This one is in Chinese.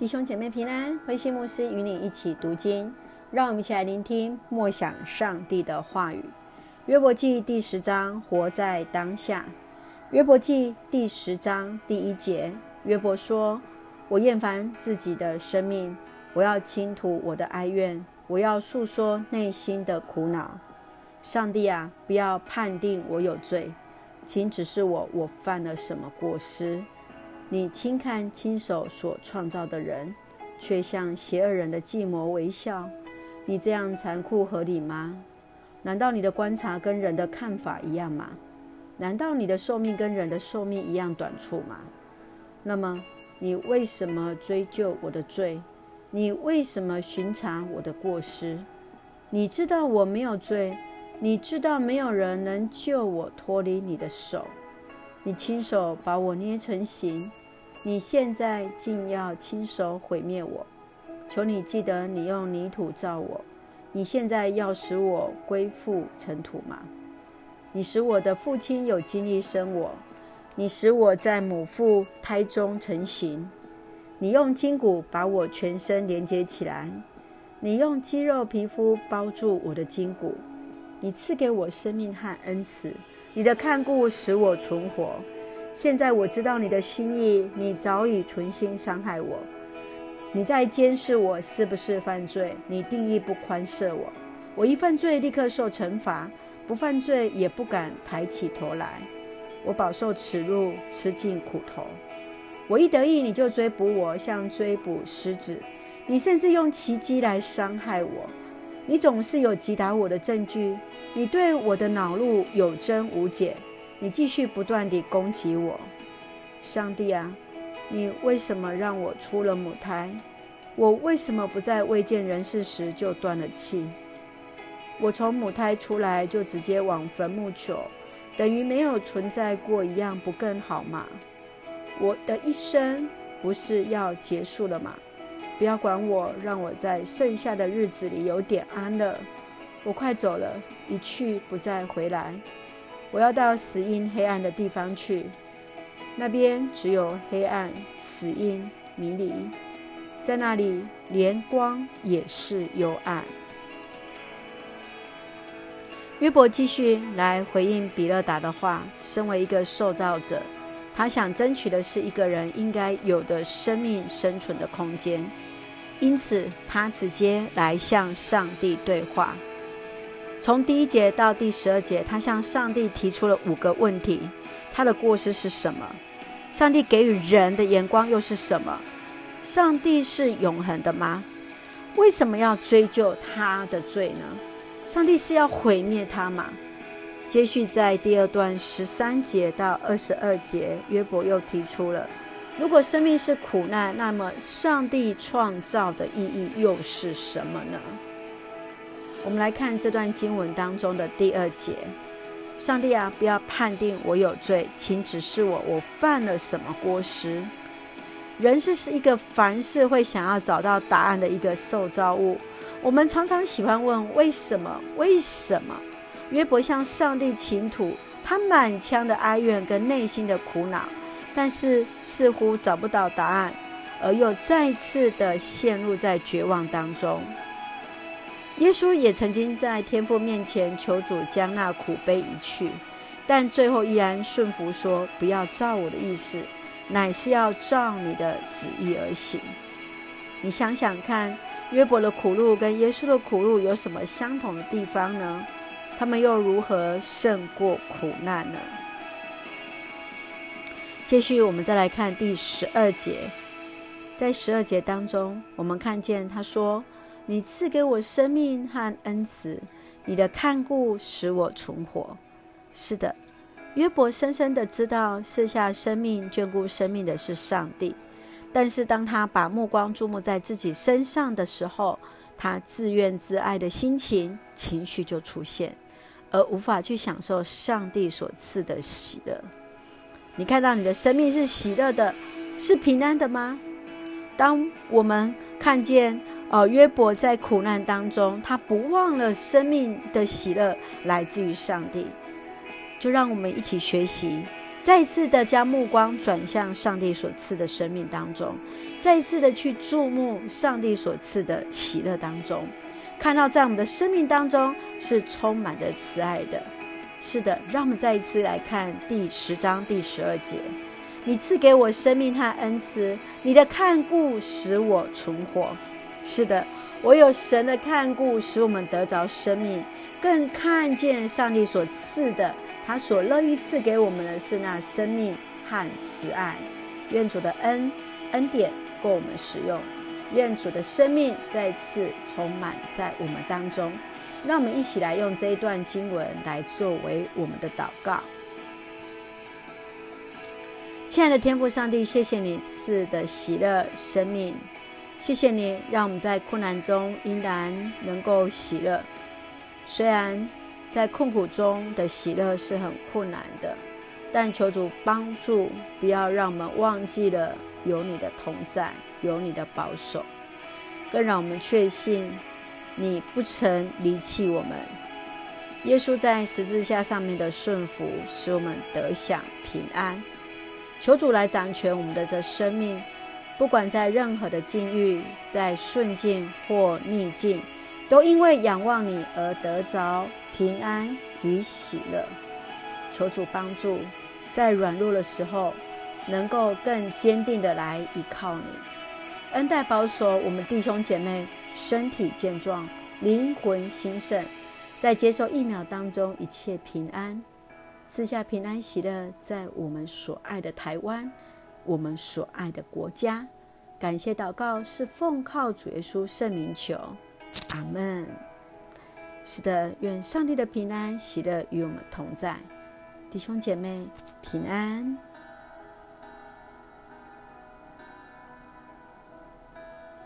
弟兄姐妹平安，慧馨牧师与你一起读经，让我们一起来聆听默想上帝的话语。约伯记第十章，活在当下。约伯记第十章第一节，约伯说：“我厌烦自己的生命，我要倾吐我的哀怨，我要诉说内心的苦恼。上帝啊，不要判定我有罪，请指示我，我犯了什么过失。”你轻看亲手所创造的人，却向邪恶人的计谋微笑。你这样残酷合理吗？难道你的观察跟人的看法一样吗？难道你的寿命跟人的寿命一样短促吗？那么你为什么追究我的罪？你为什么寻查我的过失？你知道我没有罪，你知道没有人能救我脱离你的手。你亲手把我捏成形。你现在竟要亲手毁灭我！求你记得，你用泥土造我。你现在要使我归复尘土吗？你使我的父亲有精力生我，你使我在母腹胎中成形。你用筋骨把我全身连接起来，你用肌肉皮肤包住我的筋骨。你赐给我生命和恩慈，你的看顾使我存活。现在我知道你的心意，你早已存心伤害我。你在监视我是不是犯罪？你定义不宽赦我。我一犯罪，立刻受惩罚；不犯罪，也不敢抬起头来。我饱受耻辱，吃尽苦头。我一得意，你就追捕我，像追捕狮子。你甚至用奇迹来伤害我。你总是有击打我的证据。你对我的恼怒有增无减。你继续不断地攻击我，上帝啊，你为什么让我出了母胎？我为什么不在未见人世时就断了气？我从母胎出来就直接往坟墓求，等于没有存在过一样，不更好吗？我的一生不是要结束了吗？不要管我，让我在剩下的日子里有点安乐。我快走了，一去不再回来。我要到死荫黑暗的地方去，那边只有黑暗、死荫、迷离，在那里连光也是幽暗。约伯继续来回应比勒达的话，身为一个受造者，他想争取的是一个人应该有的生命生存的空间，因此他直接来向上帝对话。从第一节到第十二节，他向上帝提出了五个问题：他的过失是什么？上帝给予人的眼光又是什么？上帝是永恒的吗？为什么要追究他的罪呢？上帝是要毁灭他吗？接续在第二段十三节到二十二节，约伯又提出了：如果生命是苦难，那么上帝创造的意义又是什么呢？我们来看这段经文当中的第二节：上帝啊，不要判定我有罪，请指示我，我犯了什么过失？人是是一个凡事会想要找到答案的一个受造物。我们常常喜欢问为什么？为什么？约伯向上帝倾吐他满腔的哀怨跟内心的苦恼，但是似乎找不到答案，而又再次的陷入在绝望当中。耶稣也曾经在天父面前求主将那苦悲移去，但最后依然顺服说：“不要照我的意思，乃是要照你的旨意而行。”你想想看，约伯的苦路跟耶稣的苦路有什么相同的地方呢？他们又如何胜过苦难呢？继续，我们再来看第十二节，在十二节当中，我们看见他说。你赐给我生命和恩慈，你的看顾使我存活。是的，约伯深深的知道赐下生命、眷顾生命的是上帝。但是当他把目光注目在自己身上的时候，他自怨自艾的心情、情绪就出现，而无法去享受上帝所赐的喜乐。你看到你的生命是喜乐的，是平安的吗？当我们看见。哦，约伯在苦难当中，他不忘了生命的喜乐来自于上帝。就让我们一起学习，再一次的将目光转向上帝所赐的生命当中，再一次的去注目上帝所赐的喜乐当中，看到在我们的生命当中是充满着慈爱的。是的，让我们再一次来看第十章第十二节：你赐给我生命和恩赐，你的看顾使我存活。是的，唯有神的看顾使我们得着生命，更看见上帝所赐的。他所乐意赐给我们的是那生命和慈爱，愿主的恩恩典够我们使用，愿主的生命再次充满在我们当中。让我们一起来用这一段经文来作为我们的祷告。亲爱的天父上帝，谢谢你赐的喜乐生命，谢谢你让我们在困难中依然能够喜乐，虽然。在困苦中的喜乐是很困难的，但求主帮助，不要让我们忘记了有你的同在，有你的保守，更让我们确信你不曾离弃我们。耶稣在十字架上面的顺服，使我们得享平安。求主来掌权我们的这生命，不管在任何的境遇，在顺境或逆境，都因为仰望你而得着平安与喜乐。求主帮助，在软弱的时候，能够更坚定的来依靠你，恩待保守我们弟兄姐妹身体健壮，灵魂兴盛，在接受疫苗当中一切平安，赐下平安喜乐，在我们所爱的台湾，我们所爱的国家。感谢祷告是奉靠主耶稣圣名求。阿门。是的，愿上帝的平安喜乐与我们同在，弟兄姐妹平安。